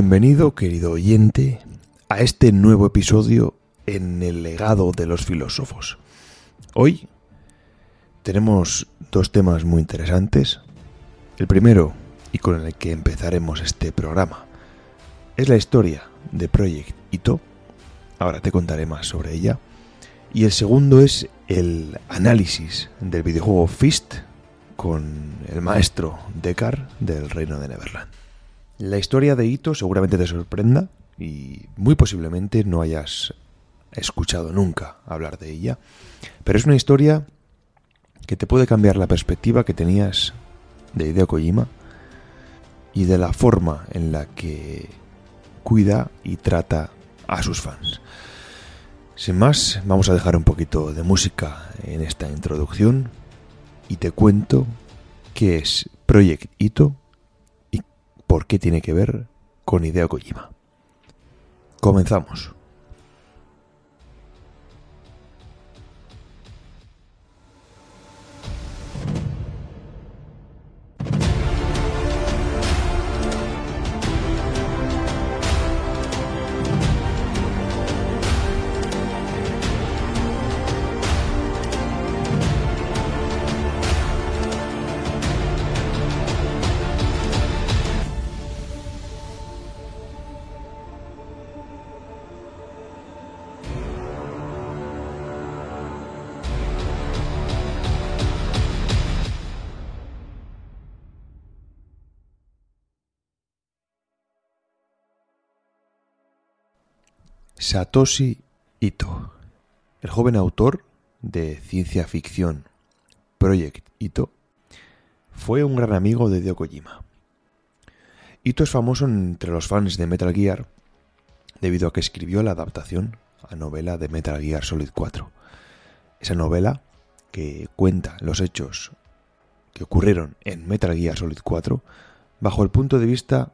Bienvenido, querido oyente, a este nuevo episodio en el legado de los filósofos. Hoy tenemos dos temas muy interesantes. El primero, y con el que empezaremos este programa, es la historia de Project Ito. Ahora te contaré más sobre ella. Y el segundo es el análisis del videojuego Fist con el maestro Dekar del Reino de Neverland. La historia de Ito seguramente te sorprenda y muy posiblemente no hayas escuchado nunca hablar de ella, pero es una historia que te puede cambiar la perspectiva que tenías de Hideo Kojima y de la forma en la que cuida y trata a sus fans. Sin más, vamos a dejar un poquito de música en esta introducción y te cuento qué es Project Ito por qué tiene que ver con Hideo Kojima. Comenzamos. Satoshi Ito, el joven autor de ciencia ficción Project Ito, fue un gran amigo de Hideo Kojima. Ito es famoso entre los fans de Metal Gear debido a que escribió la adaptación a novela de Metal Gear Solid 4. Esa novela que cuenta los hechos que ocurrieron en Metal Gear Solid 4 bajo el punto de vista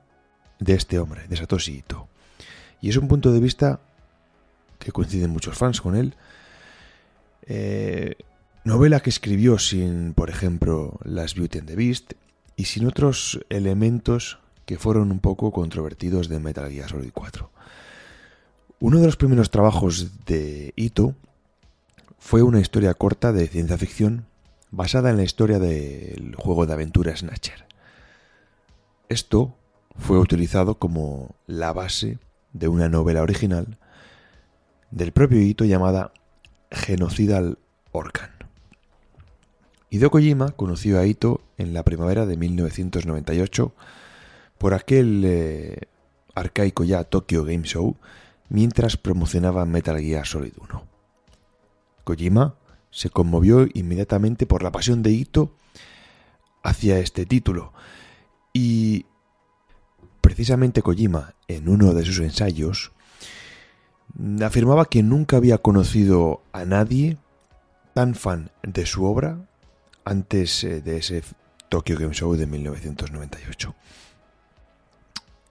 de este hombre, de Satoshi Ito. Y es un punto de vista que coinciden muchos fans con él. Eh, novela que escribió sin, por ejemplo, las Beauty and the Beast y sin otros elementos que fueron un poco controvertidos de Metal Gear Solid 4. Uno de los primeros trabajos de Ito fue una historia corta de ciencia ficción basada en la historia del juego de aventura Snatcher. Esto fue utilizado como la base de una novela original del propio Ito llamada Genocidal Orcan. Hideo Kojima conoció a Ito en la primavera de 1998 por aquel eh, arcaico ya Tokyo Game Show mientras promocionaba Metal Gear Solid 1. Kojima se conmovió inmediatamente por la pasión de Ito hacia este título y precisamente Kojima en uno de sus ensayos afirmaba que nunca había conocido a nadie tan fan de su obra antes eh, de ese Tokyo Game Show de 1998.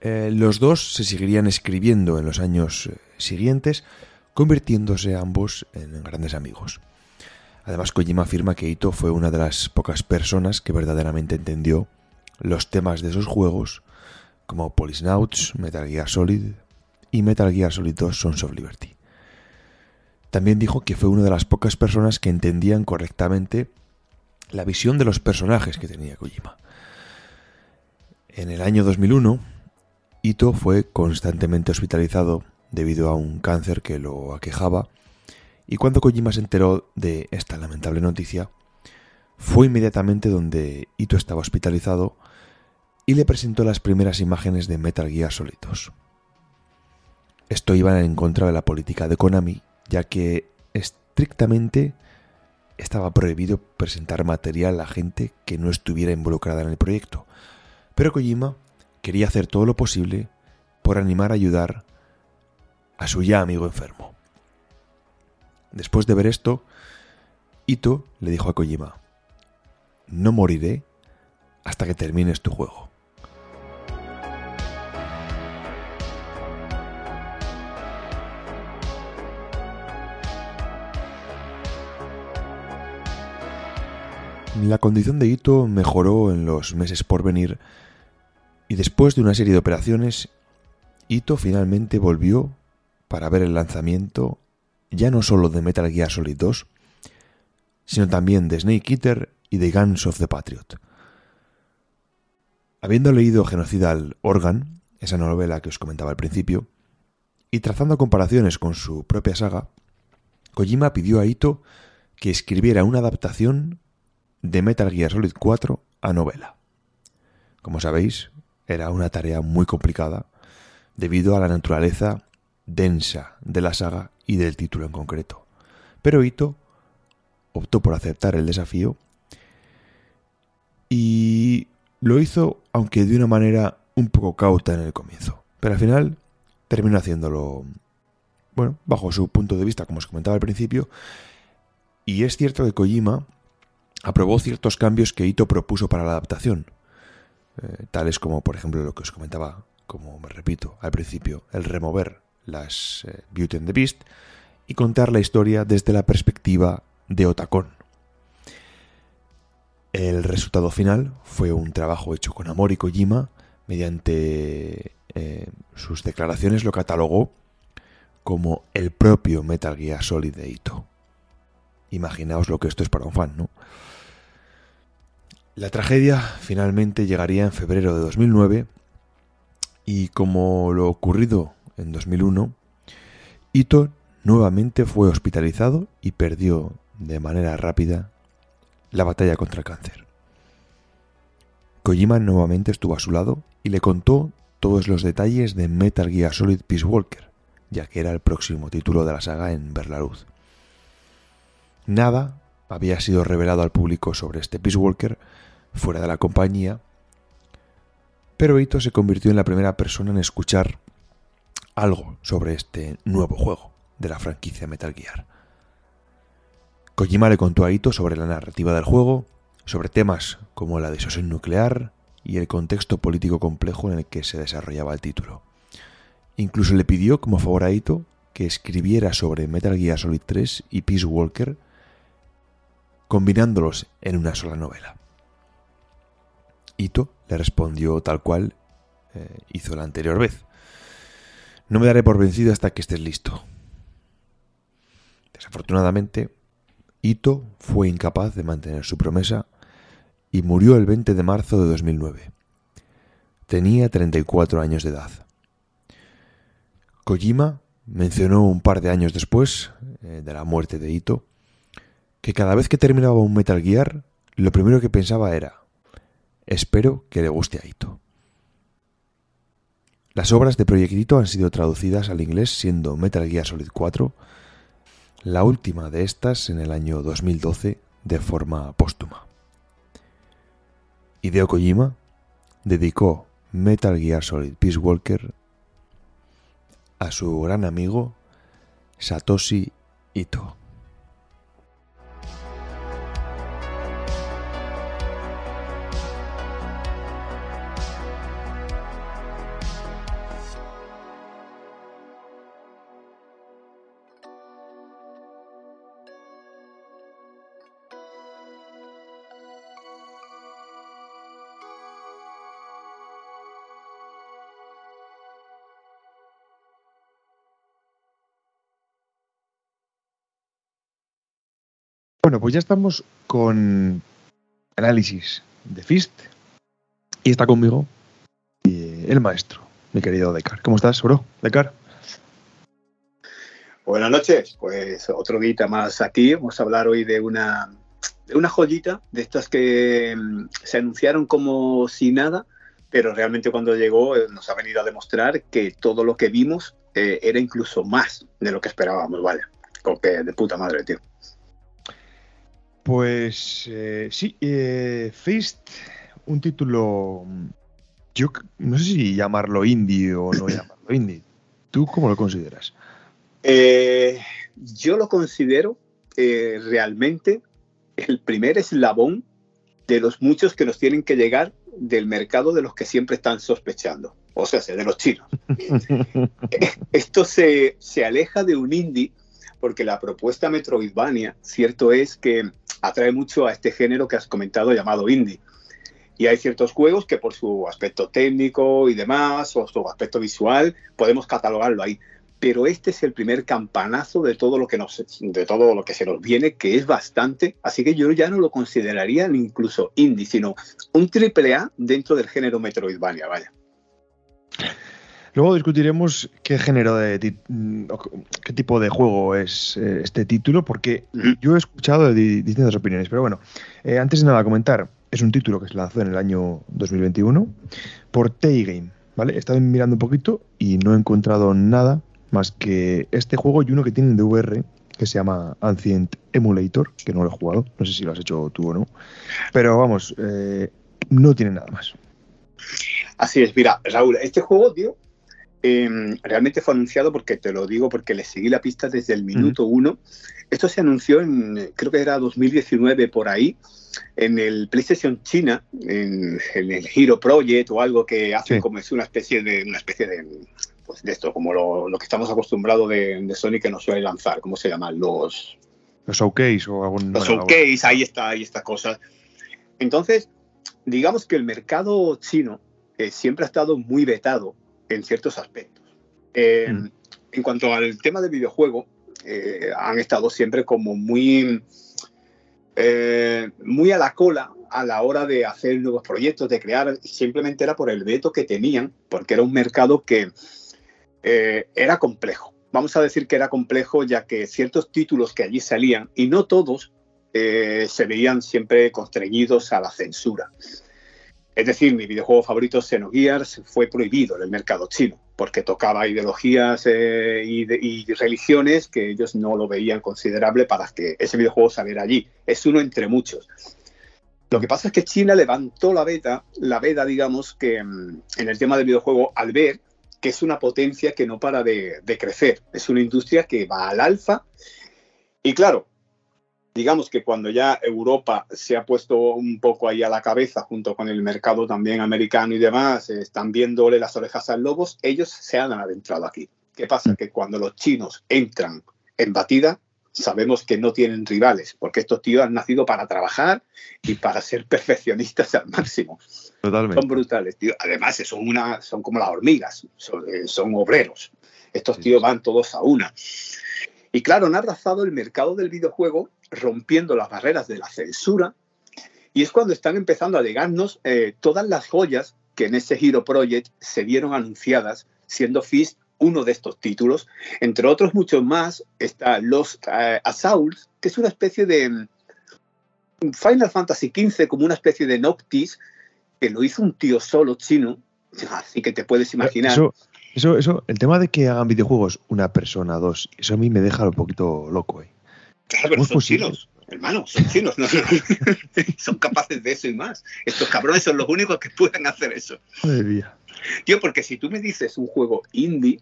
Eh, los dos se seguirían escribiendo en los años eh, siguientes, convirtiéndose ambos en grandes amigos. Además, Kojima afirma que Ito fue una de las pocas personas que verdaderamente entendió los temas de sus juegos, como Polisnauts, Metal Gear Solid, y Metal Gear Solid 2 Sons of Liberty. También dijo que fue una de las pocas personas que entendían correctamente la visión de los personajes que tenía Kojima. En el año 2001, Ito fue constantemente hospitalizado debido a un cáncer que lo aquejaba, y cuando Kojima se enteró de esta lamentable noticia, fue inmediatamente donde Ito estaba hospitalizado y le presentó las primeras imágenes de Metal Gear Solid 2. Esto iba en contra de la política de Konami, ya que estrictamente estaba prohibido presentar material a gente que no estuviera involucrada en el proyecto. Pero Kojima quería hacer todo lo posible por animar a ayudar a su ya amigo enfermo. Después de ver esto, Ito le dijo a Kojima, no moriré hasta que termines tu juego. La condición de Ito mejoró en los meses por venir y después de una serie de operaciones Ito finalmente volvió para ver el lanzamiento ya no solo de Metal Gear Solid 2, sino también de Snake Eater y de Guns of the Patriot. Habiendo leído Genocidal Organ, esa novela que os comentaba al principio, y trazando comparaciones con su propia saga, Kojima pidió a Ito que escribiera una adaptación de Metal Gear Solid 4 a novela. Como sabéis, era una tarea muy complicada debido a la naturaleza densa de la saga y del título en concreto. Pero Ito optó por aceptar el desafío y lo hizo aunque de una manera un poco cauta en el comienzo. Pero al final terminó haciéndolo, bueno, bajo su punto de vista, como os comentaba al principio. Y es cierto que Kojima aprobó ciertos cambios que Ito propuso para la adaptación, eh, tales como, por ejemplo, lo que os comentaba, como me repito al principio, el remover las eh, Beauty and the Beast y contar la historia desde la perspectiva de Otacón. El resultado final fue un trabajo hecho con amor y Kojima, mediante eh, sus declaraciones lo catalogó como el propio Metal Gear Solid de Ito. Imaginaos lo que esto es para un fan, ¿no? La tragedia finalmente llegaría en febrero de 2009 y como lo ocurrido en 2001, Ito nuevamente fue hospitalizado y perdió de manera rápida la batalla contra el cáncer. Kojima nuevamente estuvo a su lado y le contó todos los detalles de Metal Gear Solid Peace Walker, ya que era el próximo título de la saga en ver la luz. Nada había sido revelado al público sobre este Peace Walker fuera de la compañía, pero Ito se convirtió en la primera persona en escuchar algo sobre este nuevo juego de la franquicia Metal Gear. Kojima le contó a Ito sobre la narrativa del juego, sobre temas como la disuasión nuclear y el contexto político complejo en el que se desarrollaba el título. Incluso le pidió como favor a Ito que escribiera sobre Metal Gear Solid 3 y Peace Walker combinándolos en una sola novela. Ito le respondió tal cual eh, hizo la anterior vez. No me daré por vencido hasta que estés listo. Desafortunadamente, Ito fue incapaz de mantener su promesa y murió el 20 de marzo de 2009. Tenía 34 años de edad. Kojima mencionó un par de años después eh, de la muerte de Ito que cada vez que terminaba un Metal Gear, lo primero que pensaba era, espero que le guste a Ito. Las obras de Proyectito han sido traducidas al inglés siendo Metal Gear Solid 4, la última de estas en el año 2012 de forma póstuma. Hideo Kojima dedicó Metal Gear Solid Peace Walker a su gran amigo Satoshi Ito. Bueno, pues ya estamos con análisis de Fist y está conmigo el maestro, mi querido Decar. ¿Cómo estás, bro? Decar. Buenas noches, pues otro día más aquí. Vamos a hablar hoy de una, de una joyita, de estas que mm, se anunciaron como si nada, pero realmente cuando llegó eh, nos ha venido a demostrar que todo lo que vimos eh, era incluso más de lo que esperábamos. Con que de puta madre, tío. Pues eh, sí, eh, Feist, un título, yo no sé si llamarlo indie o no llamarlo indie. ¿Tú cómo lo consideras? Eh, yo lo considero eh, realmente el primer eslabón de los muchos que nos tienen que llegar del mercado de los que siempre están sospechando, o sea, de los chinos. Esto se, se aleja de un indie porque la propuesta Metroidvania, cierto es que atrae mucho a este género que has comentado llamado indie. Y hay ciertos juegos que por su aspecto técnico y demás, o su aspecto visual, podemos catalogarlo ahí. Pero este es el primer campanazo de todo lo que nos, de todo lo que se nos viene, que es bastante. Así que yo ya no lo consideraría incluso indie, sino un triple A dentro del género Metroidvania, vaya. Luego discutiremos qué género de qué tipo de juego es eh, este título, porque yo he escuchado distintas opiniones, pero bueno, eh, antes de nada comentar, es un título que se lanzó en el año 2021 por T-Game, ¿vale? He estado mirando un poquito y no he encontrado nada más que este juego y uno que tienen de VR que se llama Ancient Emulator, que no lo he jugado, no sé si lo has hecho tú o no, pero vamos, eh, no tiene nada más. Así es, mira, Raúl, este juego, tío, em, realmente fue anunciado porque te lo digo, porque le seguí la pista desde el minuto uno. Esto se anunció en, creo que era 2019 por ahí, en el PlayStation China, en, el Hero Project o algo que hace como es una especie de, una especie de, pues de esto, como lo, que estamos acostumbrados de, Sony que nos suele lanzar, ¿cómo se llaman? Los... Los showcase o algún... Los showcase, ahí está, ahí está cosa. Entonces, digamos que el mercado chino eh, siempre ha estado muy vetado en ciertos aspectos. Eh, mm. En cuanto al tema del videojuego, eh, han estado siempre como muy, muy a la cola a la hora de hacer nuevos proyectos, de crear, simplemente era por el veto que tenían, porque era un mercado que era complejo. Vamos a decir que era complejo ya que ciertos títulos que allí salían, y no todos, se veían siempre constreñidos a la censura. Es decir, mi videojuego favorito, Xenogears, fue prohibido en el mercado chino porque tocaba ideologías eh, y, religiones que ellos no lo veían considerable para que ese videojuego saliera allí. Es uno entre muchos. Lo que pasa es que China levantó la veda, la veda, digamos, que mm, en el tema del videojuego al ver que es una potencia que no para de crecer. Es una industria que va al alfa. Y claro, digamos que cuando ya Europa se ha puesto un poco ahí a la cabeza, junto con el mercado también americano y demás, están viéndole las orejas al lobos, ellos se han adentrado aquí. ¿Qué pasa? Mm. Que cuando los chinos entran en batida, sabemos que no tienen rivales, porque estos tíos han nacido para trabajar y para ser perfeccionistas al máximo. Totalmente. Son brutales, tío. Además, son, una, son como las hormigas, son, eh, son obreros. Estos tíos van todos a una. Y claro, han arrasado el mercado del videojuego rompiendo las barreras de la censura. Y es cuando están empezando a llegarnos eh, todas las joyas que en ese Hero Project se vieron anunciadas, siendo Fist uno de estos títulos. Entre otros muchos más está Los uh, Assaults, que es una especie de mm, Final Fantasy XV, como una especie de Noctis, que lo hizo un tío solo chino, así que te puedes imaginar. Eso, eso, el tema de que hagan videojuegos una persona, dos, eso a mí me deja un poquito loco. ¿eh? Claro, pero son chinos, hermano, son chinos. son capaces de eso y más. Estos cabrones son los únicos que pueden hacer eso. Tío, porque si tú me dices un juego indie,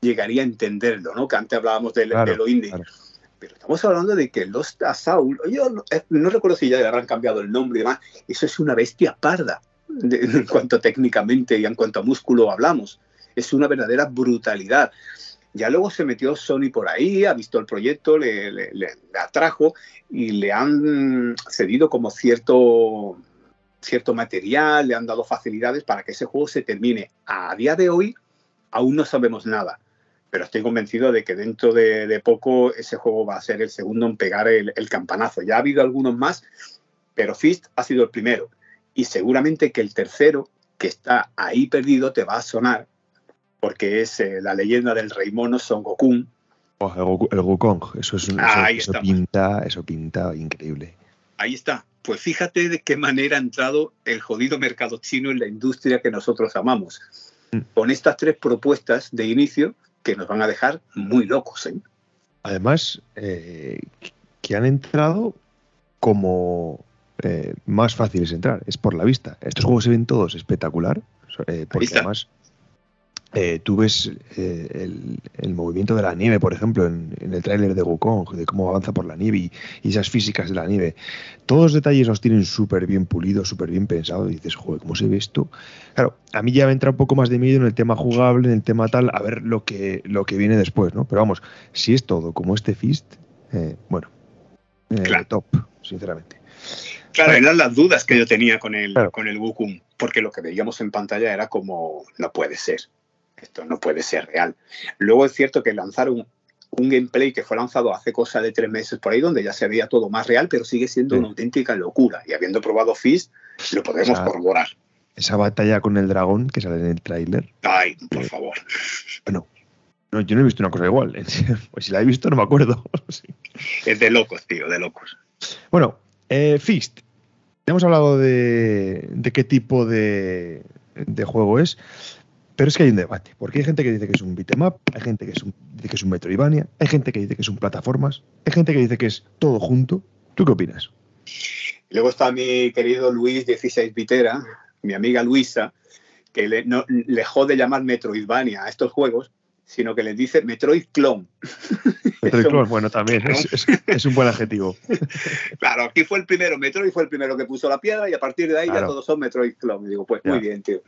llegaría a entenderlo, ¿no? Que antes hablábamos de, lo indie. Pero estamos hablando de que los Saul, yo eh, no, recuerdo si ya le habrán cambiado el nombre y demás, eso es una bestia parda en cuanto técnicamente y en cuanto a músculo hablamos es una verdadera brutalidad. Ya luego se metió Sony por ahí, ha visto el proyecto, le, atrajo y le han cedido como cierto, cierto material, le han dado facilidades para que ese juego se termine. A día de hoy aún no sabemos nada, pero estoy convencido de que dentro de, poco ese juego va a ser el segundo en pegar el, el campanazo. Ya ha habido algunos más, pero Fist ha sido el primero. Y seguramente que el tercero, que está ahí perdido, te va a sonar porque es eh, la leyenda del rey mono Son Goku. Oh, el, Gokong, eso, es eso, pinta, eso pinta increíble. Ahí está. Pues fíjate de qué manera ha entrado el jodido mercado chino en la industria que nosotros amamos. Mm. Con estas tres propuestas de inicio que nos van a dejar muy locos. ¿eh? Además, eh, que han entrado como más fáciles entrar, es por la vista. Estos juegos se ven todos espectacular, porque además eh, tú ves eh, el, movimiento de la nieve, por ejemplo, en, el tráiler de Wukong, de cómo avanza por la nieve y, esas físicas de la nieve. Todos los detalles los tienen súper bien pulidos, súper bien pensados. Y dices, joder, ¿cómo se ve esto? Claro, a mí ya me entra un poco más de miedo en el tema jugable, en el tema tal, a ver lo que, lo que viene después, ¿no? Pero vamos, si es todo como este Fist, eh, bueno, top, sinceramente. Claro, eran las dudas que yo tenía con el, con el Wukong, porque lo que veíamos en pantalla era como, no puede ser, esto no puede ser real. Luego es cierto que lanzaron un gameplay que fue lanzado hace cosa de tres meses por ahí, donde ya se veía todo más real, pero sigue siendo una auténtica locura. Y habiendo probado Fist, lo podemos corroborar. Esa batalla con el dragón que sale en el tráiler. Ay, por favor. Bueno, no, yo no he visto una cosa igual. Pues si la he visto, no me acuerdo. Es de locos, tío, de locos. Bueno, eh, Fist. Hemos hablado de, de qué tipo de, de, juego es, pero es que hay un debate. Porque hay gente que dice que es un beat'em hay gente que, es un, dice que es un Metroidvania, hay gente que dice que es un plataformas, hay gente que dice que es todo junto. ¿Tú qué opinas? Luego está mi querido Luis 16 Vitera, mi amiga Luisa, que le, no, le jode llamar Metroidvania a estos juegos sino que les dice Metroid Clone. Metroid Clone, bueno, también es, un buen adjetivo. claro, aquí fue el primero, Metroid fue el primero que puso la piedra y a partir de ahí ya todos son Metroid Clone. Y digo, pues muy bien, tío.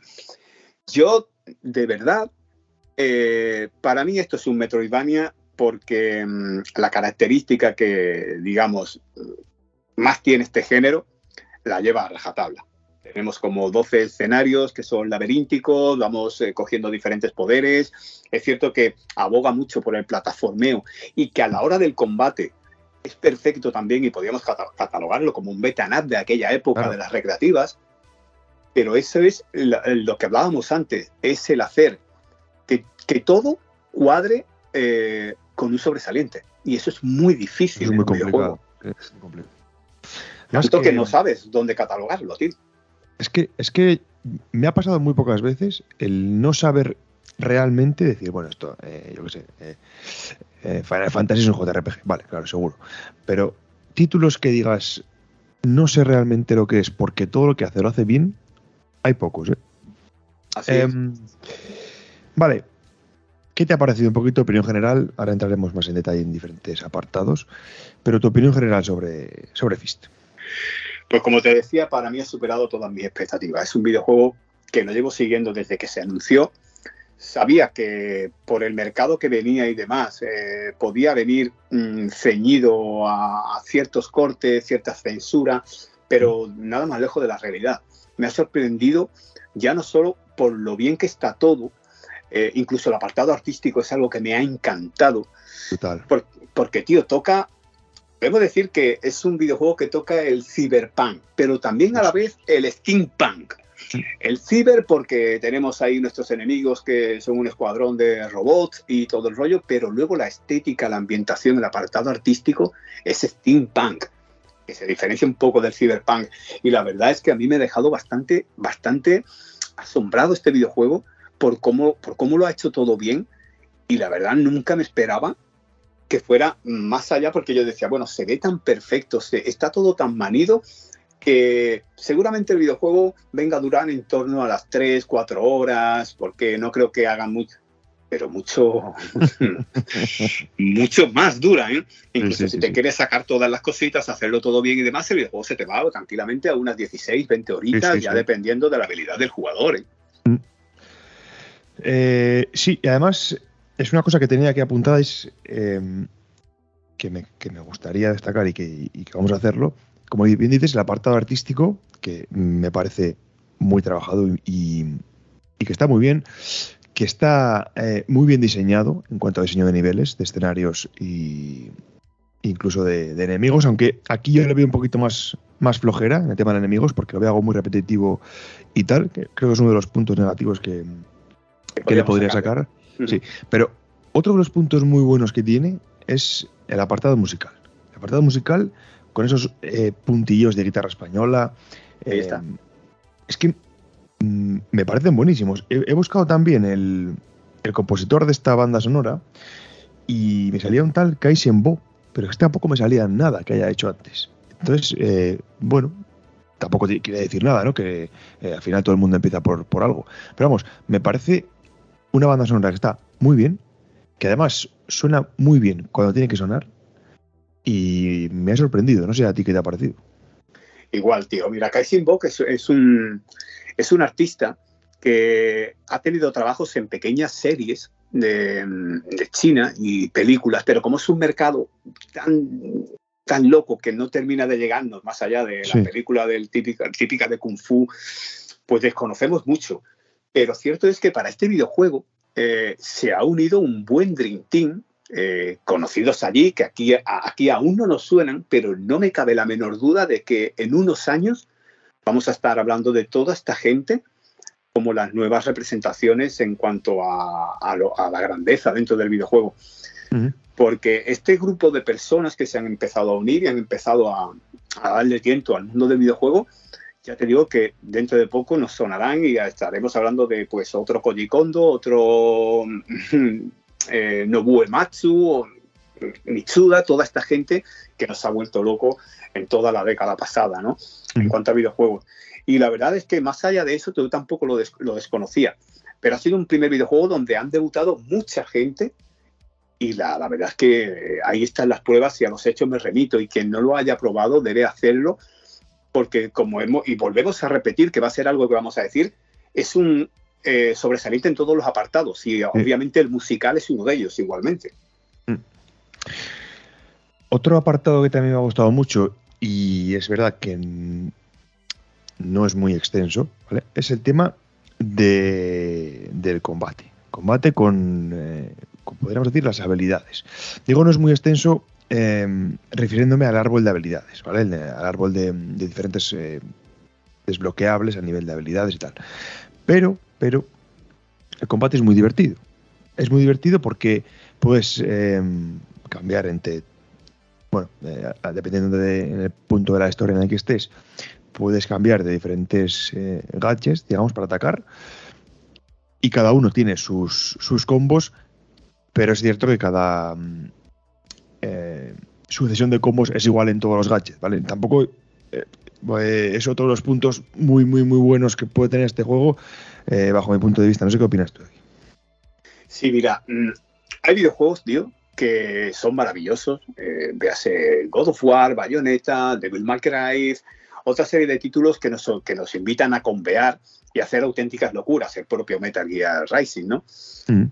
Yo, de verdad, eh, para mí esto es un Metroidvania porque mm, la característica que, digamos, más tiene este género la lleva a rajatabla. Tenemos como 12 escenarios que son laberínticos, vamos eh, cogiendo diferentes poderes. Es cierto que aboga mucho por el plataformeo y que a la hora del combate es perfecto también y podríamos catalogarlo como un betanat de aquella época de las recreativas. Pero eso es lo que hablábamos antes, es el hacer que, todo cuadre eh, con un sobresaliente. Y eso es muy difícil. Es muy complicado. Es complicado. Tanto que... que no sabes dónde catalogarlo, tío. Es que, es que me ha pasado muy pocas veces el no saber realmente decir, bueno, esto, eh, yo qué sé, eh, eh, Final Fantasy es un JRPG, vale, claro, seguro. Pero títulos que digas, no sé realmente lo que es, porque todo lo que hace lo hace bien, hay pocos, ¿eh? Así em, Vale. ¿Qué te ha parecido un poquito tu opinión general? Ahora entraremos más en detalle en diferentes apartados, pero tu opinión general sobre, sobre Fist. Pues como te decía, para mí ha superado todas mis expectativas. Es un videojuego que lo llevo siguiendo desde que se anunció. Sabía que por el mercado que venía y demás, eh, podía venir mm, ceñido a, ciertos cortes, cierta censura, pero nada más lejos de la realidad. Me ha sorprendido ya no solo por lo bien que está todo, eh, incluso el apartado artístico es algo que me ha encantado. Total. porque, tío, toca Debo decir que es un videojuego que toca el cyberpunk, pero también a la vez el steampunk. El ciber porque tenemos ahí nuestros enemigos que son un escuadrón de robots y todo el rollo, pero luego la estética, la ambientación, el apartado artístico es steampunk, que se diferencia un poco del cyberpunk. Y la verdad es que a mí me ha dejado bastante, bastante asombrado este videojuego por cómo, por cómo lo ha hecho todo bien. Y la verdad nunca me esperaba que fuera más allá, porque yo decía, bueno, se ve tan perfecto, se, está todo tan manido que seguramente el videojuego venga a durar en torno a las 3, 4 horas, porque no creo que hagan mucho, pero mucho, mucho más dura, ¿eh? Incluso si te quieres sacar todas las cositas, hacerlo todo bien y demás, el videojuego se te va tranquilamente a unas 16, 20 horitas, ya dependiendo de la habilidad del jugador. ¿eh? Mm. Eh, sí, y además es una cosa que tenía aquí apuntada, es em, que, me, gustaría destacar y que, vamos a hacerlo. Como bien dices, el apartado artístico, que me parece muy trabajado y, que está muy bien, que está eh, muy bien diseñado en cuanto a diseño de niveles, de escenarios y incluso de, enemigos, aunque aquí yo le veo un poquito más, más flojera en el tema de enemigos, porque lo veo algo muy repetitivo y tal, que creo que es uno de los puntos negativos que, que le podría sacar. Sí, pero otro de los puntos muy buenos que tiene es el apartado musical. El apartado musical con esos eh, puntillos de guitarra española. Ahí está. Eh, es que me parecen buenísimos. He, buscado también el, compositor de esta banda sonora y me salía un tal Kai Bo, pero este tampoco me salía nada que haya hecho antes. Entonces, eh, bueno, tampoco quiere decir nada, ¿no? Que al final todo el mundo empieza por, por algo. Pero vamos, me parece una banda sonora que está muy bien, que además suena muy bien cuando tiene que sonar y me ha sorprendido. No sé a ti qué te ha parecido. Igual, tío. Mira, Kai es, es, un, es un artista que ha tenido trabajos en pequeñas series de, de, China y películas, pero como es un mercado tan tan loco que no termina de llegarnos más allá de la película del típica, típica de Kung Fu, pues desconocemos mucho. Pero cierto es que para este videojuego eh, se ha unido un buen Dream Team, eh, conocidos allí, que aquí, aquí aún no nos suenan, pero no me cabe la menor duda de que en unos años vamos a estar hablando de toda esta gente como las nuevas representaciones en cuanto a, la grandeza dentro del videojuego. Porque este grupo de personas que se han empezado a unir y han empezado a, darle tiento al mundo del videojuego, ya te digo que dentro de poco nos sonarán y estaremos hablando de pues otro Koji Kondo, otro eh, Nobuo Ematsu, o Mitsuda, toda esta gente que nos ha vuelto loco en toda la década pasada, ¿no? En cuanto a videojuegos. Y la verdad es que más allá de eso, yo tampoco lo, lo desconocía. Pero ha sido un primer videojuego donde han debutado mucha gente y la, la, verdad es que eh, ahí están las pruebas y a los hechos me remito y quien no lo haya probado debe hacerlo porque como hemos, y volvemos a repetir que va a ser algo que vamos a decir, es un eh, sobresaliente en todos los apartados y obviamente el musical es uno de ellos igualmente. Mm. Otro apartado que también me ha gustado mucho y es verdad que no es muy extenso, es el tema de, del combate. Combate con, eh, podríamos decir, las habilidades. Digo, no es muy extenso em, refiriéndome al árbol de habilidades, ¿vale? al árbol de, diferentes eh, desbloqueables a nivel de habilidades y tal. Pero, pero, el combate es muy divertido. Es muy divertido porque puedes em, cambiar entre bueno, eh, dependiendo del punto de la historia en el que estés, puedes cambiar de diferentes eh, gadgets, digamos, para atacar. Y cada uno tiene sus, sus combos, pero es cierto que cada mm, eh, sucesión de combos es igual en todos los gadgets, ¿vale? Tampoco eh, es otro de los puntos muy, muy, muy buenos que puede tener este juego, bajo mi punto de vista. No sé qué opinas tú. Sí, mira, mm, hay videojuegos, tío, que son maravillosos. véase God of War, Bayonetta, Devil May Cry, otra serie de títulos que nos, que nos invitan a convear y hacer auténticas locuras, el propio Metal Gear Rising, ¿no? Mm.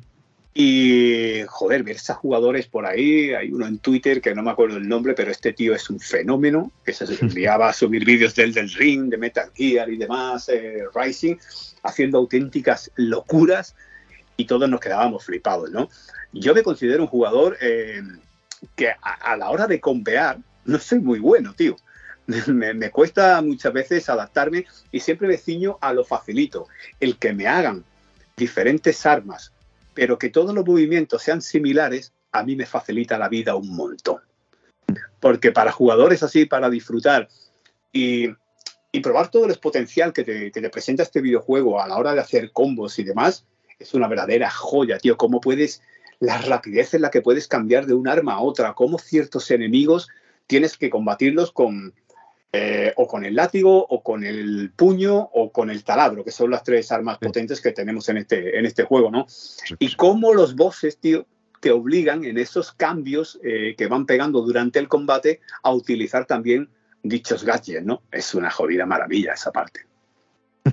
Y, joder, ver estos jugadores por ahí, hay uno en Twitter que no me acuerdo el nombre, pero este tío es un fenómeno, que se enviaba a subir vídeos del, del ring, de Metal Gear y demás, eh, Rising, haciendo auténticas locuras y todos nos quedábamos flipados, ¿no? Yo me considero un jugador eh, que a, a, la hora de convear no soy muy bueno, tío. me, cuesta muchas veces adaptarme y siempre me ciño a lo facilito. El que me hagan diferentes armas, pero que todos los movimientos sean similares, a mí me facilita la vida un montón. Porque para jugadores así, para disfrutar y, probar todo el potencial que te, que te presenta este videojuego a la hora de hacer combos y demás, es una verdadera joya, tío. Cómo puedes, la rapidez en la que puedes cambiar de un arma a otra, cómo ciertos enemigos tienes que combatirlos con, eh, o con el látigo, o con el puño, o con el taladro, que son las tres armas potentes que tenemos en este, en este juego, ¿no? Y cómo los bosses, tío, te obligan en esos cambios eh, que van pegando durante el combate a utilizar también dichos gadgets, ¿no? Es una jodida maravilla esa parte.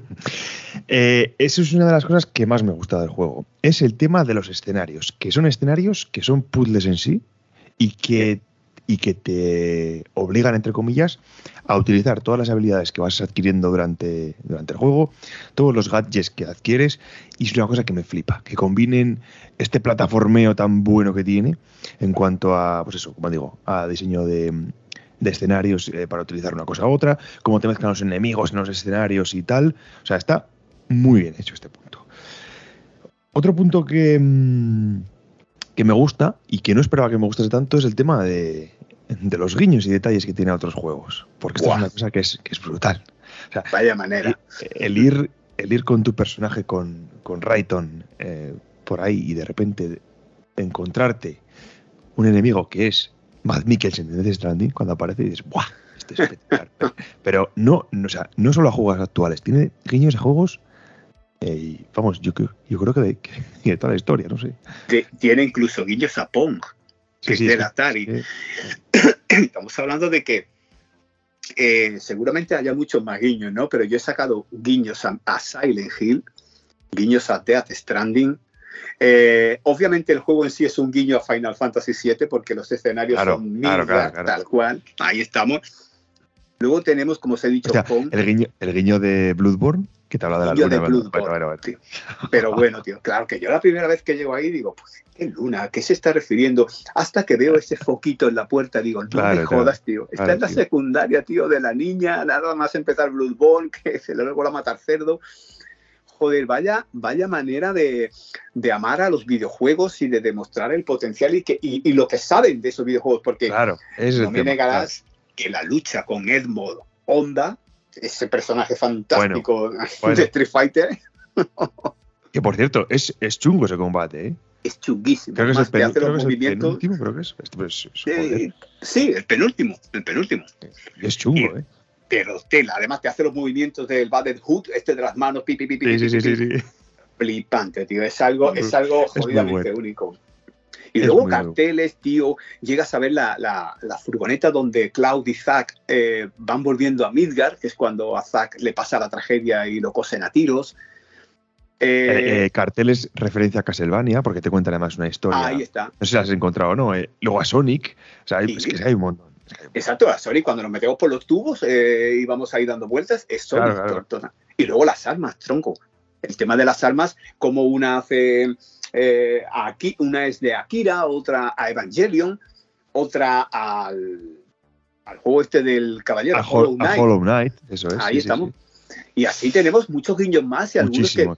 Eh, eso es una de las cosas que más me gusta del juego. Es el tema de los escenarios, que son escenarios que son puzzles en sí y que y que te obligan, entre comillas, a utilizar todas las habilidades que vas adquiriendo durante, durante el juego, todos los gadgets que adquieres, y es una cosa que me flipa, que combinen este plataformeo tan bueno que tiene en cuanto a, pues eso, como digo, a diseño de, escenarios eh, para utilizar una cosa u otra, cómo te mezclan los enemigos en los escenarios y tal. O sea, está muy bien hecho este punto. Otro punto que, mm, que me gusta y que no esperaba que me gustase tanto es el tema de, de los guiños y detalles que tiene otros juegos. Porque esto es una cosa que es, que es brutal. Vaya manera. El, ir, el ir con tu personaje, con, con Rayton, eh, por ahí y de repente encontrarte un enemigo que es Matt Mikkelsen de Death Stranding, cuando aparece y dices, ¡buah! Este es espectacular. pero, no, no, o sea, no solo a juegos actuales, tiene guiños a juegos eh, vamos, yo, yo creo que de, que toda la historia, no sé. Tiene incluso guiños a Pong que es del Atari. Estamos hablando de que eh, seguramente haya muchos más guiños, ¿no? Pero yo he sacado guiños a, Silent Hill, guiños a Death Stranding, Eh, obviamente el juego en sí es un guiño a Final Fantasy VII porque los escenarios son claro, tal cual. Ahí estamos. Luego tenemos, como os he dicho, el, guiño, el guiño de Bloodborne, que te habla de la luna. De Pero bueno, tío, claro que yo la primera vez que llego ahí digo, pues, ¿qué luna? ¿A qué se está refiriendo? Hasta que veo ese foquito en la puerta, digo, no me jodas, tío. Está en la secundaria, tío, de la niña, nada más empezar Bloodborne, que se le luego a matar cerdo joder, vaya, vaya manera de, amar a los videojuegos y de demostrar el potencial y, que, y, lo que saben de esos videojuegos, porque claro, no me negarás que la lucha con Edmond Honda, ese personaje fantástico de Street Fighter. que por cierto, es, es chungo ese combate, ¿eh? Es chunguísimo. Creo que es el, penúltimo, creo que es. sí, el penúltimo, el penúltimo. Es chungo, ¿eh? pero tela. Además te hace los movimientos del Battle Hood, este de las manos, pipi, pipi, pipi. Sí, sí, sí, sí, Flipante, tío. Es algo, es algo jodidamente único. Y luego carteles, tío, llegas a ver la, la, la, furgoneta donde Cloud y Zack eh, van volviendo a Midgar, que es cuando a Zack le pasa la tragedia y lo cosen a tiros. Eh, eh, carteles referencia a Castlevania, porque te cuentan además una historia. Ahí está. No sé si las has encontrado o no. luego a Sonic. O sea, es que hay un montón. Exacto, a Sonic cuando nos metemos por los tubos y vamos ahí dando vueltas, es Sonic. Y luego las armas, tronco. El tema de las armas, como una hace eh, aquí, una es de Akira, otra a Evangelion, otra al, al juego este del caballero, a, Hollow, Knight. eso es. Ahí estamos. Y así tenemos muchos guiños más y algunos que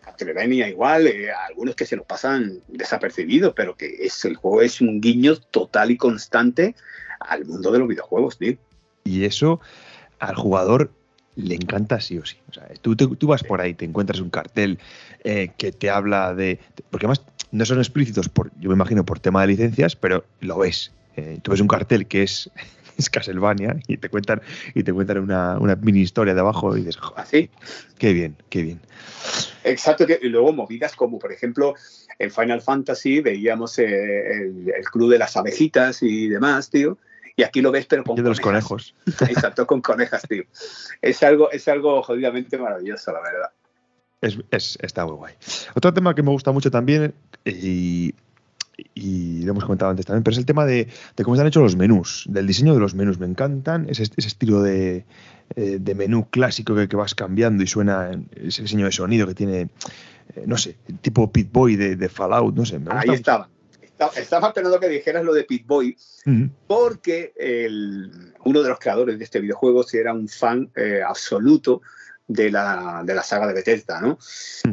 Castlevania igual, eh, algunos que se nos pasan desapercibidos, pero que es el juego es un guiño total y constante al mundo de los videojuegos, tío. Y eso al jugador le encanta sí o sí. O sea, tú, tú, vas por ahí, te encuentras un cartel eh, que te habla de... Porque además no son explícitos, por, yo me imagino, por tema de licencias, pero lo ves. Eh, tú ves un cartel que es, es Castlevania y te cuentan, y te cuentan una, mini historia de abajo y dices, ¿Así? ¿Ah, qué bien, qué bien. Exacto, y luego movidas como, por ejemplo, en Final Fantasy veíamos eh, el, el, club de las abejitas y demás, tío, y aquí lo ves, pero con de los conejos. Exacto, con conejas, tío. Es algo, es algo jodidamente maravilloso, la verdad. Es, está muy guay. Otro tema que me gusta mucho también, y, lo hemos comentado antes también, pero es el tema de, cómo se han hecho los menús, del diseño de los menús. Me encantan ese, ese estilo de, eh, menú clásico que, vas cambiando y suena ese diseño de sonido que tiene, eh, no sé, tipo Pit Boy de, Fallout, no sé. Ahí estaba estaba esperando que dijeras lo de Pit Boy, porque uno de los creadores de este videojuego era un fan eh, absoluto de la, de la, saga de Bethesda, ¿no?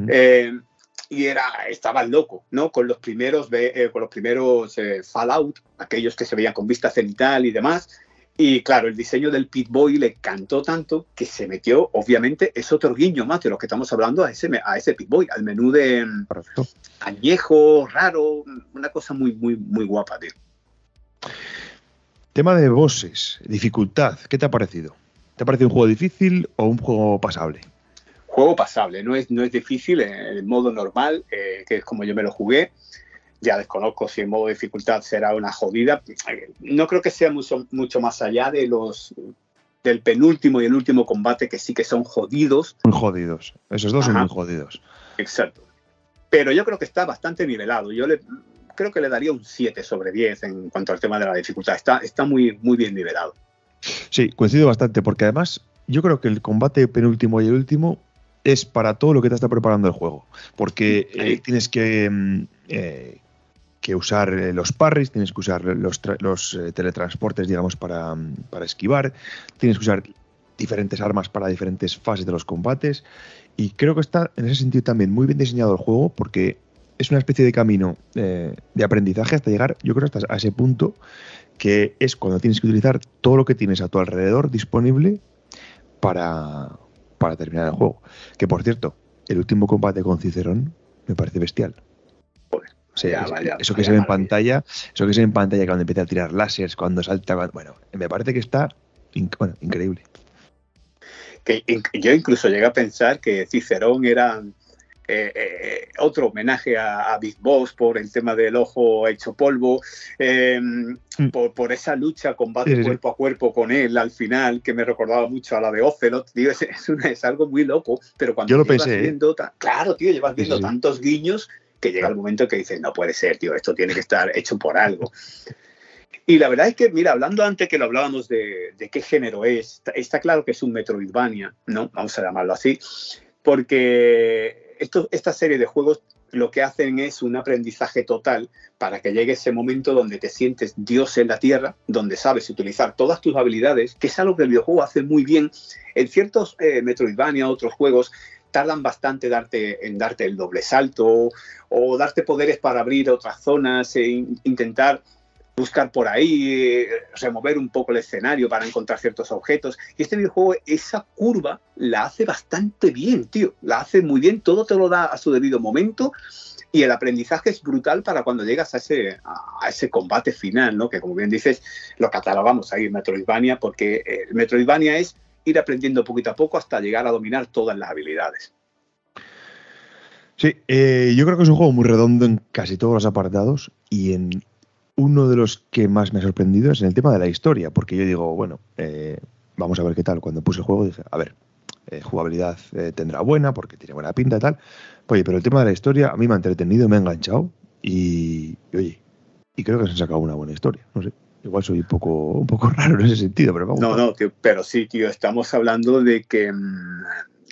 Eh, y era, estaba loco, ¿no? Con los primeros, eh, con los primeros Fallout, aquellos que se veían con vista cenital y demás, y claro, el diseño del Pit Boy le cantó tanto que se metió, obviamente, es otro guiño más de lo que estamos hablando a ese, a ese Pit Boy, al menú de añejo, raro, una cosa muy, muy, muy guapa, tío. Tema de bosses, dificultad, ¿qué te ha parecido? ¿Te ha parecido un juego difícil o un juego pasable? Juego pasable, no es, no es difícil en modo normal, eh, que es como yo me lo jugué ya desconozco si en modo dificultad será una jodida. No creo que sea mucho, mucho más allá de los del penúltimo y el último combate que sí que son jodidos. Muy jodidos. Esos dos son muy jodidos. Exacto. Pero yo creo que está bastante nivelado. Yo le, creo que le daría un 7 sobre 10 en cuanto al tema de la dificultad. Está, está muy, muy bien nivelado. Sí, coincido bastante, porque además yo creo que el combate penúltimo y el último es para todo lo que te está preparando el juego. Porque eh, tienes que mm, eh, que usar eh, los parries, tienes que usar los, los eh, teletransportes, digamos, para, esquivar, tienes que usar diferentes armas para diferentes fases de los combates. Y creo que está en ese sentido también muy bien diseñado el juego porque es una especie de camino eh, de aprendizaje hasta llegar, yo creo, hasta a ese punto que es cuando tienes que utilizar todo lo que tienes a tu alrededor disponible para terminar el juego. Que por cierto, el último combate con Cicerón me parece bestial eso que se ve en pantalla, eso que se ve en pantalla cuando empieza a tirar láseres, cuando salta, bueno, me parece que está increíble. Que yo incluso llegué a pensar que Cicerón era eh, eh, otro homenaje a, Big Boss por el tema del ojo hecho polvo, em, mm. por, esa lucha, combate cuerpo a cuerpo con él al final, que me recordaba mucho a la de Ocelot. Tío, es, es, algo muy loco, pero cuando yo lo pensé, ¿eh? viendo, claro, tío, llevas viendo tantos guiños que llega el momento que dices, no puede ser, tío, esto tiene que estar hecho por algo. Y la verdad es que, mira, hablando antes que lo hablábamos de, qué género es, está, claro que es un Metroidvania, ¿no? Vamos a llamarlo así, porque esto, esta serie de juegos lo que hacen es un aprendizaje total para que llegue ese momento donde te sientes Dios en la tierra, donde sabes utilizar todas tus habilidades, que es algo que el videojuego hace muy bien. En ciertos eh, Metroidvania, otros juegos, tardan bastante darte, en darte el doble salto o darte poderes para abrir otras zonas e intentar buscar por ahí, remover un poco el escenario para encontrar ciertos objetos. Y este videojuego, esa curva la hace bastante bien, tío. La hace muy bien, todo te lo da a su debido momento. Y el aprendizaje es brutal para cuando llegas a ese, a ese combate final, ¿no? Que como bien dices, lo catalogamos ahí en Metroidvania, porque el Metroidvania es ir aprendiendo poquito a poco hasta llegar a dominar todas las habilidades. Sí, eh, yo creo que es un juego muy redondo en casi todos los apartados y en uno de los que más me ha sorprendido es en el tema de la historia, porque yo digo, bueno, eh, vamos a ver qué tal. Cuando puse el juego dije, a ver, eh, jugabilidad eh, tendrá buena porque tiene buena pinta y tal. Oye, pero el tema de la historia a mí me ha entretenido, me ha enganchado y, oye, y creo que se han sacado una buena historia. No sé, igual soy un poco, un poco raro en ese sentido, pero vamos. No, no, pero sí, tío, estamos hablando de que mm,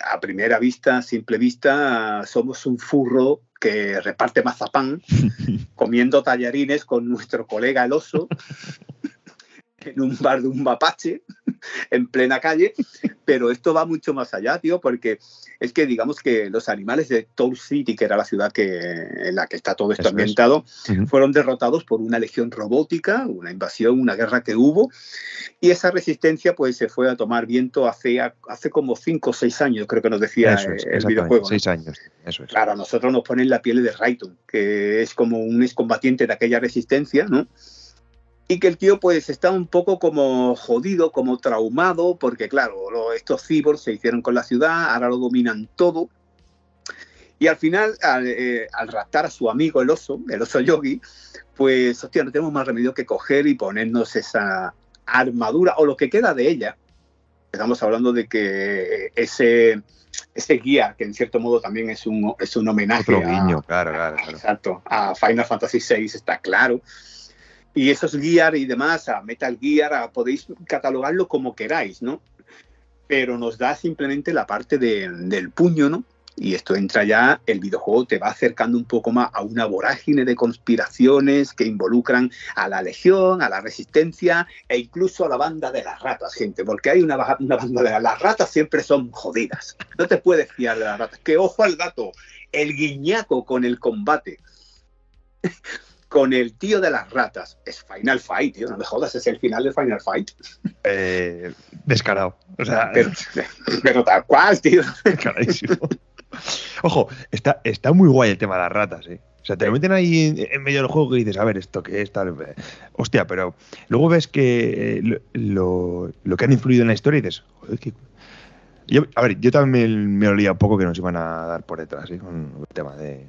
a primera vista, a simple vista, somos un furro que reparte mazapán comiendo tallarines con nuestro colega el oso en un bar de un mapache en plena calle, pero esto va mucho más allá, tío, porque es que digamos que los animales de Tour City, que era la ciudad que, en la que está todo esto ambientado, fueron derrotados por una legión robótica, una invasión, una guerra que hubo, y esa resistencia pues se fue a tomar viento hace, hace como cinco o seis años, creo que nos decía el videojuego. Seis años, eso es. Claro, a nosotros nos ponen la piel de Raiden, que es como un excombatiente de aquella resistencia, ¿no? Y que el tío pues está un poco como jodido, como traumado, porque claro, estos cyborgs se hicieron con la ciudad, ahora lo dominan todo. Y al final, eh, al, raptar a su amigo el oso, el oso yogi, pues, hostia, no tenemos más remedio que coger y ponernos esa armadura o lo que queda de ella. Estamos hablando de que ese, ese guía, que en cierto modo también es un, es un homenaje a, claro, claro, Exacto, a Final Fantasy VI, está claro y esos Gear y demás, a Metal Gear, podéis catalogarlo como queráis, ¿no? Pero nos da simplemente la parte del puño, ¿no? Y esto entra ya, el videojuego te va acercando un poco más a una vorágine de conspiraciones que involucran a la legión, a la resistencia e incluso a la banda de las ratas, gente, porque hay una, una banda de las ratas siempre son jodidas. No te puedes fiar de las ratas. Que ojo al dato, el guiñaco con el combate con el tío de las ratas. Es Final Fight, tío, no me jodas, es el final de Final Fight. Eh, descarado. O sea, pero, tal cual, tío. Ojo, está, está muy guay el tema de las ratas, ¿eh? O sea, te lo meten ahí en, medio del juego y dices, a ver, esto qué es tal. Hostia, pero luego ves que eh, lo, que han influido en la historia y dices, joder, qué... Yo, a ver, yo también me olía un poco que nos iban a dar por detrás, ¿eh? Con el tema de,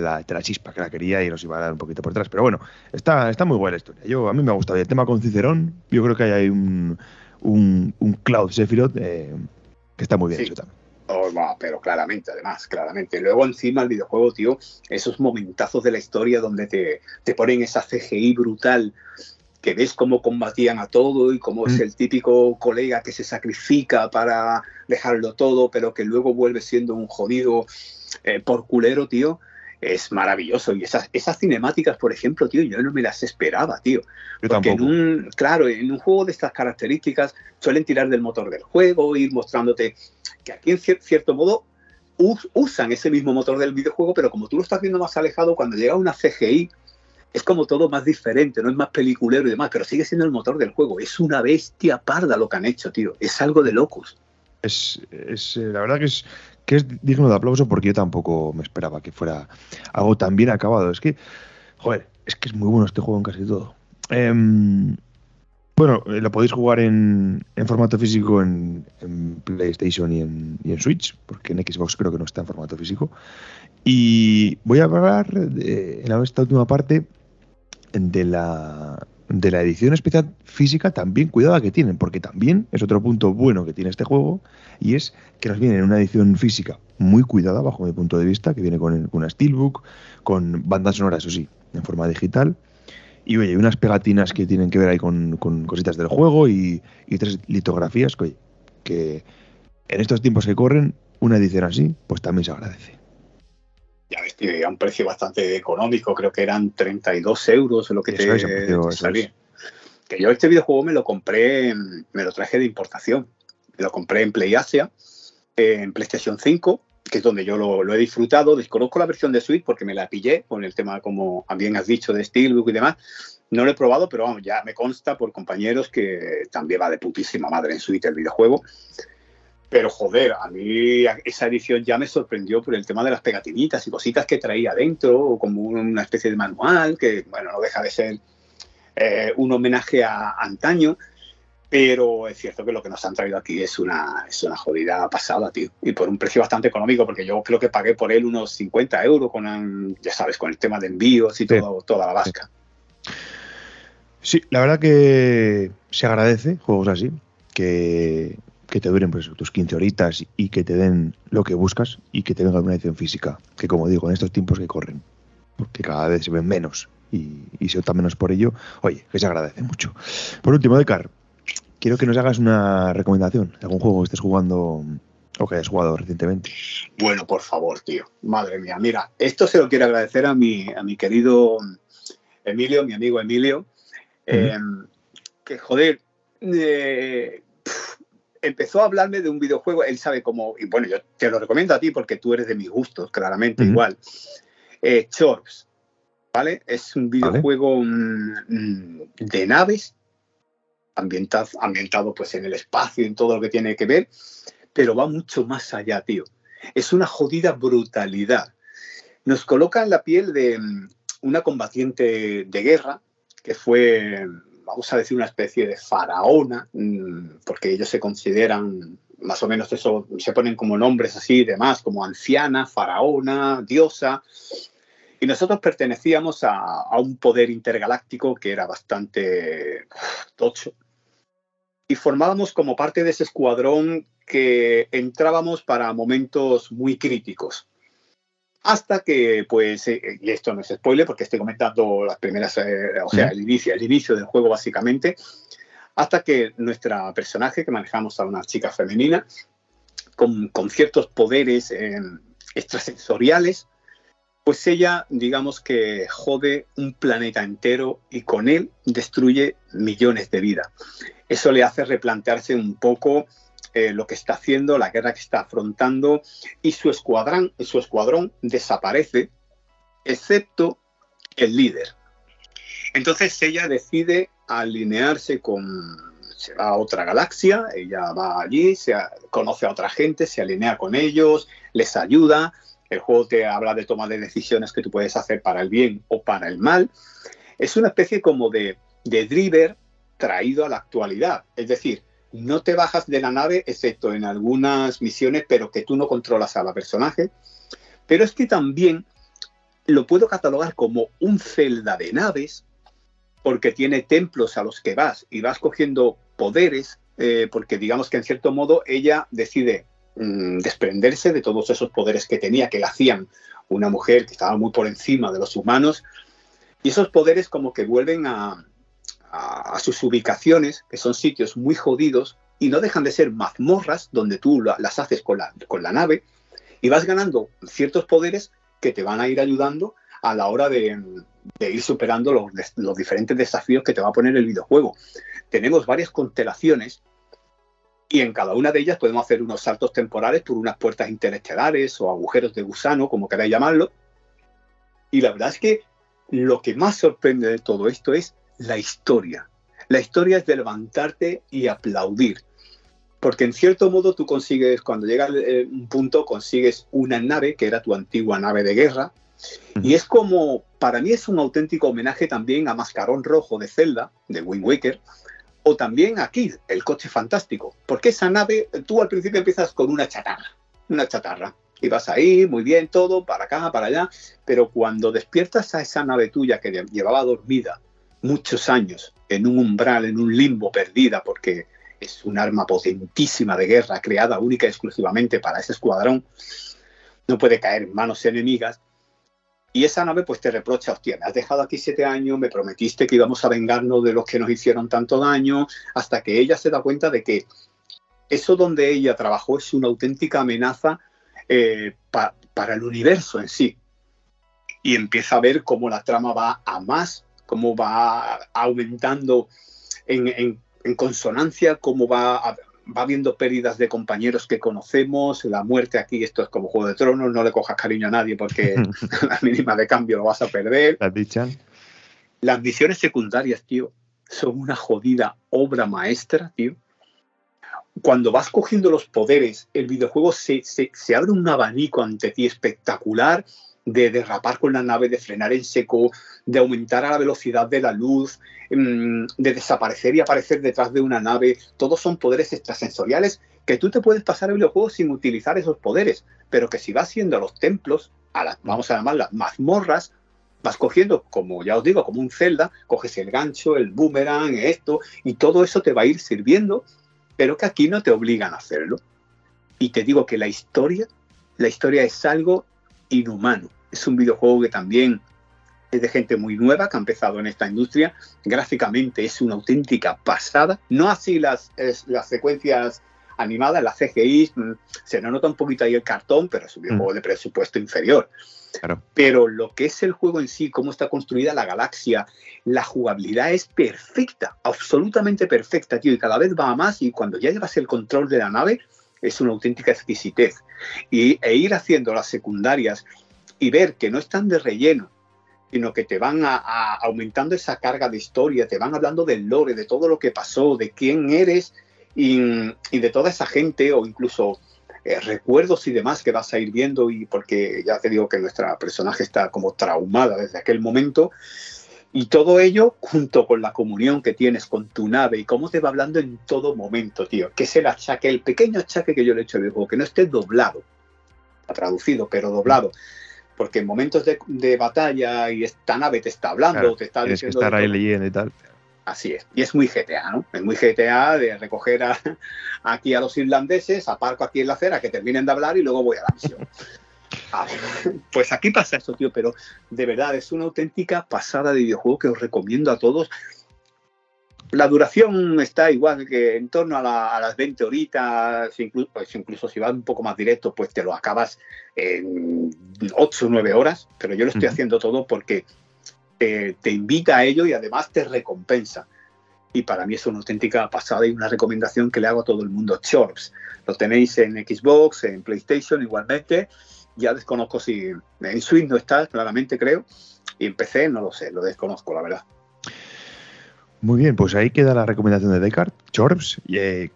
de la, chispa que la quería y nos iba a dar un poquito por atrás. Pero bueno, está, está muy buena la historia. Yo, a mí me ha gustado. Y el tema con Cicerón, yo creo que hay un, un, un Cloud Sephiroth eh, que está muy bien hecho también. Oh, pero claramente, además, claramente. Luego encima el videojuego, tío, esos momentazos de la historia donde te, te ponen esa CGI brutal que ves cómo combatían a todo y cómo es mm. el típico colega que se sacrifica para dejarlo todo, pero que luego vuelve siendo un jodido eh, por culero, tío es maravilloso. Y esas, esas cinemáticas, por ejemplo, tío, yo no me las esperaba, tío. Porque en un, claro, en un juego de estas características suelen tirar del motor del juego, ir mostrándote que aquí en cierto modo usan ese mismo motor del videojuego, pero como tú lo estás viendo más alejado, cuando llega una CGI, es como todo más diferente, no es más peliculero y demás, pero sigue siendo el motor del juego. Es una bestia parda lo que han hecho, tío. Es algo de locos. Es, es eh, la verdad que es, que es digno de aplauso porque yo tampoco me esperaba que fuera algo tan bien acabado. Es que, joder, es que es muy bueno este juego en casi todo. Em, bueno, eh, lo podéis jugar en, formato físico en, PlayStation y en, Switch, porque en Xbox creo que no está en formato físico. Y voy a hablar de, en esta última parte de la, de la edición especial física también cuidada que tienen, porque también es otro punto bueno que tiene este juego, y es que nos viene en una edición física muy cuidada, bajo mi punto de vista, que viene con, una Steelbook, con bandas sonoras, eso sí, en forma digital, y oye, unas pegatinas que tienen que ver ahí con, cositas del juego y, tres litografías, que, que en estos tiempos que corren, una edición así, pues también se agradece ya ves, a un precio bastante económico, creo que eran 32 euros lo que te, salía. Que yo este videojuego me lo compré, me lo traje de importación. Me lo compré en Play Asia, en PlayStation 5, que es donde yo lo, he disfrutado. Desconozco la versión de Switch porque me la pillé con el tema, como bien has dicho, de Steelbook y demás. No lo he probado, pero vamos, ya me consta por compañeros que también va de putísima madre en Switch el videojuego. Pero joder, a mí esa edición ya me sorprendió por el tema de las pegatinitas y cositas que traía dentro, como una especie de manual, que bueno, no deja de ser eh, un homenaje a, antaño. Pero es cierto que lo que nos han traído aquí es una, es una jodida pasada, tío. Y por un precio bastante económico, porque yo creo que pagué por él unos 50 euros con, ya sabes, con el tema de envíos y todo, toda la vasca. Sí, la verdad que se agradece juegos así, que que te duren pues, tus 15 horitas y que te den lo que buscas y que te venga una edición física, que como digo, en estos tiempos que corren, porque cada vez se ven menos y, se opta menos por ello, oye, que se agradece mucho. Por último, Decar, quiero que nos hagas una recomendación de algún juego que estés jugando o que hayas jugado recientemente. Bueno, por favor, tío. Madre mía, mira, esto se lo quiero agradecer a mi, a mi querido Emilio, mi amigo Emilio, eh, que joder, eh, empezó a hablarme de un videojuego, él sabe cómo, y bueno, yo te lo recomiendo a ti porque tú eres de mis gustos, claramente, igual. Eh, Chorps, ¿vale? Es un videojuego mm, mm, de naves, ambientado, ambientado pues en el espacio, en todo lo que tiene que ver, pero va mucho más allá, tío. Es una jodida brutalidad. Nos coloca en la piel de mm, una combatiente de guerra que fue vamos a decir, una especie de faraona, mm, porque ellos se consideran, más o menos eso, se ponen como nombres así demás, como anciana, faraona, diosa. Y nosotros pertenecíamos a, a un poder intergaláctico que era bastante tocho. Y formábamos como parte de ese escuadrón que entrábamos para momentos muy críticos hasta que, pues, eh, y esto no es spoiler porque estoy comentando las primeras, eh, o sea, el inicio, el inicio del juego básicamente, hasta que nuestra personaje, que manejamos a una chica femenina, con, con ciertos poderes eh, extrasensoriales, pues ella, digamos que jode un planeta entero y con él destruye millones de vidas. Eso le hace replantearse un poco eh, lo que está haciendo, la guerra que está afrontando, y su escuadrón, su escuadrón desaparece, excepto el líder. Entonces ella decide alinearse con, se va a otra galaxia, ella va allí, se conoce a otra gente, se alinea con ellos, les ayuda. El juego te habla de toma de decisiones que tú puedes hacer para el bien o para el mal. Es una especie como de, de driver traído a la actualidad. Es decir, no te bajas de la nave, excepto en algunas misiones, pero que tú no controlas a la personaje. Pero es que también lo puedo catalogar como un celda de naves, porque tiene templos a los que vas y vas cogiendo poderes, eh, porque digamos que en cierto modo ella decide mm, desprenderse de todos esos poderes que tenía, que la hacían una mujer que estaba muy por encima de los humanos, y esos poderes como que vuelven a, a, sus ubicaciones, que son sitios muy jodidos y no dejan de ser mazmorras donde tú las haces con la, nave y vas ganando ciertos poderes que te van a ir ayudando a la hora de, ir superando los, los, diferentes desafíos que te va a poner el videojuego. Tenemos varias constelaciones y en cada una de ellas podemos hacer unos saltos temporales por unas puertas interestelares o agujeros de gusano, como queráis llamarlo. Y la verdad es que lo que más sorprende de todo esto es la historia. La historia es de levantarte y aplaudir. Porque en cierto modo tú consigues, cuando llega un punto, consigues una nave que era tu antigua nave de guerra. Y es como, para mí es un auténtico homenaje también a Mascarón Rojo de Zelda, de Wind Waker, o también a Kid, el coche fantástico. Porque esa nave, tú al principio empiezas con una chatarra, una chatarra. Y vas ahí, muy bien, todo, para acá, para allá. Pero cuando despiertas a esa nave tuya que llevaba dormida muchos años en un umbral, en un limbo perdida, porque es un arma potentísima de guerra creada única y exclusivamente para ese escuadrón, no puede caer en manos enemigas. Y esa nave pues te reprocha, hostia, me has dejado aquí siete años, me prometiste que íbamos a vengarnos de los que nos hicieron tanto daño, hasta que ella se da cuenta de que eso donde ella trabajó es una auténtica amenaza eh, para el universo en sí. Y empieza a ver cómo la trama va a más, cómo va aumentando en, consonancia, cómo va, va habiendo pérdidas de compañeros que conocemos, la muerte aquí, esto es como Juego de Tronos, no le cojas cariño a nadie porque la mínima de cambio lo vas a perder. Las misiones secundarias, tío, son una jodida obra maestra, tío. Cuando vas cogiendo los poderes, el videojuego se, se, se abre un abanico ante ti espectacular de derrapar con la nave, de frenar en seco, de aumentar a la velocidad de la luz, mm, de desaparecer y aparecer detrás de una nave. Todos son poderes extrasensoriales que tú te puedes pasar el videojuego sin utilizar esos poderes, pero que si vas haciendo los templos, a las, vamos a llamarlas mazmorras, vas cogiendo, como ya os digo, como un celda, coges el gancho, el boomerang, esto, y todo eso te va a ir sirviendo, pero que aquí no te obligan a hacerlo. Y te digo que la historia, la historia es algo inhumano. Es un videojuego que también es de gente muy nueva que ha empezado en esta industria. Gráficamente es una auténtica pasada. No así las, las secuencias animadas, las CGI, mm, se nos nota un poquito ahí el cartón, pero es un videojuego mm. de presupuesto inferior. Pero lo que es el juego en sí, cómo está construida la galaxia, la jugabilidad es perfecta, absolutamente perfecta, tío, y cada vez va a más y cuando ya llevas el control de la nave, es una auténtica exquisitez. Y, e ir haciendo las secundarias y ver que no están de relleno, sino que te van a, aumentando esa carga de historia, te van hablando del lore, de todo lo que pasó, de quién eres y, de toda esa gente o incluso eh, recuerdos y demás que vas a ir viendo y porque ya te digo que nuestra personaje está como traumada desde aquel momento y todo ello junto con la comunión que tienes con tu nave y cómo te va hablando en todo momento, tío. Que es el achaque, el pequeño achaque que yo le he hecho al juego, que no esté doblado. Ha traducido, pero doblado. Porque en momentos de, batalla y esta nave te está hablando, te está diciendo. que estar ahí leyendo y tal. Así es. Y es muy GTA, ¿no? Es muy GTA de recoger aquí a los irlandeses, aparco aquí en la acera, que terminen de hablar y luego voy a la misión. pues aquí pasa eso, tío, pero de verdad es una auténtica pasada de videojuego que os recomiendo a todos. La duración está igual que en torno a, las 20 horitas, incluso, pues incluso si vas un poco más directo, pues te lo acabas en 8 o 9 horas, pero yo lo estoy haciendo todo porque te, te invita a ello y además te recompensa y para mí es una auténtica pasada y una recomendación que le hago a todo el mundo. Chorps, lo tenéis en Xbox, en PlayStation igualmente ya desconozco si en Switch no está, claramente creo, y en PC no lo sé, lo desconozco, la verdad. Muy bien, pues ahí queda la recomendación de Descartes, Chorbs. Eh,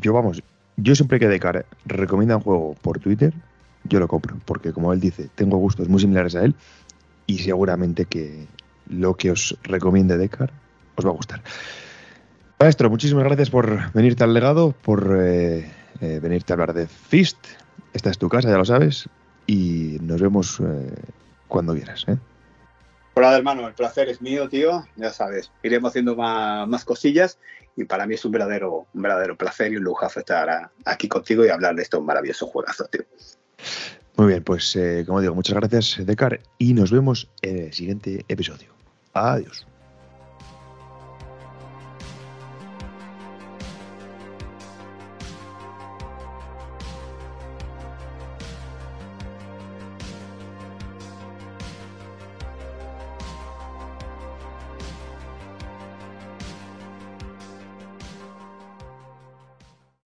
yo vamos, yo siempre que Descartes recomienda un juego por Twitter, yo lo compro, porque como él dice, tengo gustos muy similares a él y seguramente que lo que os recomiende Descartes os va a gustar. Maestro, muchísimas gracias por venirte al legado, por eh, eh, venirte a hablar de Fist. Esta es tu casa, ya lo sabes y nos vemos eh, cuando quieras. ¿eh? Hola, hermano, el placer es mío, tío. Ya sabes, iremos haciendo más, cosillas y para mí es un verdadero, un verdadero placer y un lujazo estar aquí contigo y hablar de estos maravillosos juegazos, tío. Muy bien, pues eh, como digo, muchas gracias, Decar, y nos vemos en el siguiente episodio. Adiós.